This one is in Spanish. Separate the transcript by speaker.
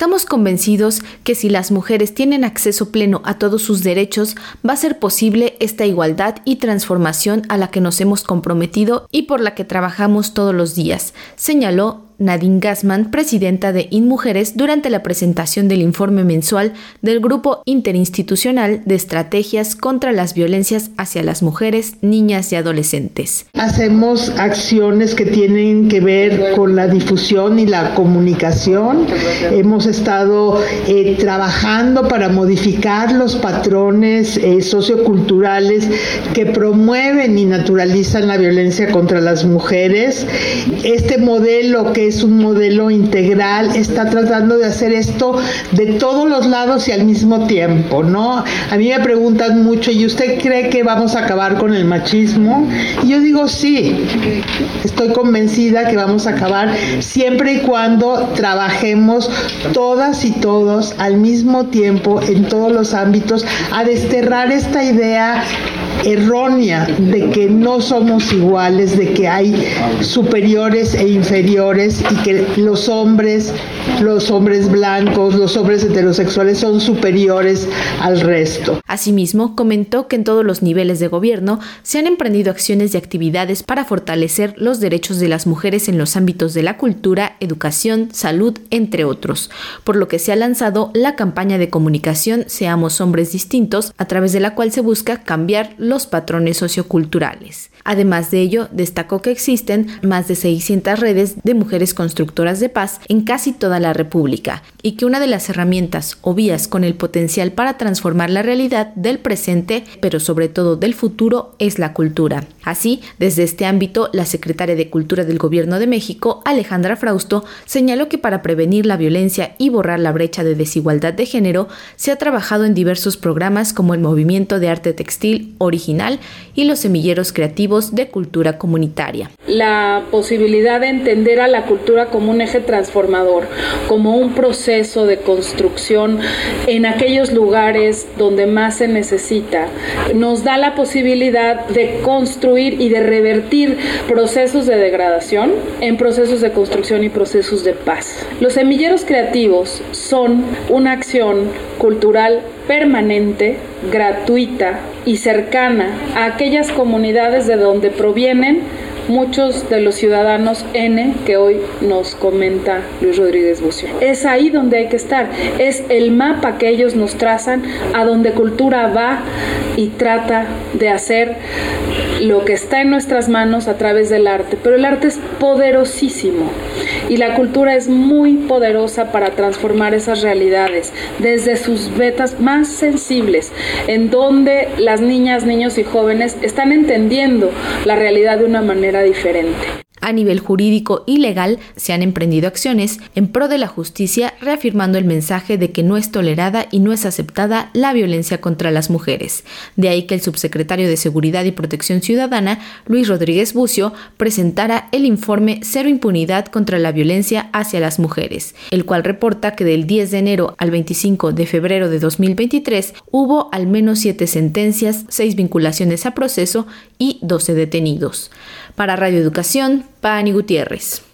Speaker 1: Estamos convencidos que si las mujeres tienen acceso pleno a todos sus derechos, va a ser posible esta igualdad y transformación a la que nos hemos comprometido y por la que trabajamos todos los días, señaló Nadine Gassman, presidenta de InMujeres, durante la presentación del informe mensual del Grupo Interinstitucional de Estrategias contra las Violencias hacia las Mujeres, Niñas y Adolescentes.
Speaker 2: Hacemos acciones que tienen que ver con la difusión y la comunicación. Hemos estado eh, trabajando para modificar los patrones eh, socioculturales que promueven y naturalizan la violencia contra las mujeres. Este modelo que es un modelo integral, está tratando de hacer esto de todos los lados y al mismo tiempo, ¿no? A mí me preguntan mucho, ¿y usted cree que vamos a acabar con el machismo? Y yo digo, sí, estoy convencida que vamos a acabar siempre y cuando trabajemos todas y todos al mismo tiempo en todos los ámbitos a desterrar esta idea errónea de que no somos iguales, de que hay superiores e inferiores y que los hombres, los hombres blancos, los hombres heterosexuales son superiores al resto.
Speaker 1: Asimismo, comentó que en todos los niveles de gobierno se han emprendido acciones y actividades para fortalecer los derechos de las mujeres en los ámbitos de la cultura, educación, salud, entre otros, por lo que se ha lanzado la campaña de comunicación Seamos hombres distintos, a través de la cual se busca cambiar los patrones socioculturales. Además de ello, destacó que existen más de 600 redes de mujeres constructoras de paz en casi toda la República y que una de las herramientas o vías con el potencial para transformar la realidad del presente, pero sobre todo del futuro, es la cultura. Así, desde este ámbito, la secretaria de Cultura del Gobierno de México, Alejandra Frausto, señaló que para prevenir la violencia y borrar la brecha de desigualdad de género, se ha trabajado en diversos programas como el Movimiento de Arte Textil Original y los Semilleros Creativos de Cultura Comunitaria.
Speaker 3: La posibilidad de entender a la cultura como un eje transformador, como un proceso de construcción en aquellos lugares donde más se necesita, nos da la posibilidad de construir y de revertir procesos de degradación en procesos de construcción y procesos de paz. Los semilleros creativos son una acción cultural permanente, gratuita y cercana a aquellas comunidades de donde provienen muchos de los ciudadanos N que hoy nos comenta Luis Rodríguez Bucio. Es ahí donde hay que estar, es el mapa que ellos nos trazan a donde cultura va y trata de hacer lo que está en nuestras manos a través del arte, pero el arte es poderosísimo y la cultura es muy poderosa para transformar esas realidades desde sus vetas más sensibles, en donde las niñas, niños y jóvenes están entendiendo la realidad de una manera diferente.
Speaker 1: A nivel jurídico y legal se han emprendido acciones en pro de la justicia reafirmando el mensaje de que no es tolerada y no es aceptada la violencia contra las mujeres. De ahí que el subsecretario de Seguridad y Protección Ciudadana, Luis Rodríguez Bucio, presentara el informe Cero Impunidad contra la Violencia hacia las Mujeres, el cual reporta que del 10 de enero al 25 de febrero de 2023 hubo al menos siete sentencias, seis vinculaciones a proceso y 12 detenidos. Para Radio Educación, Pani Gutiérrez.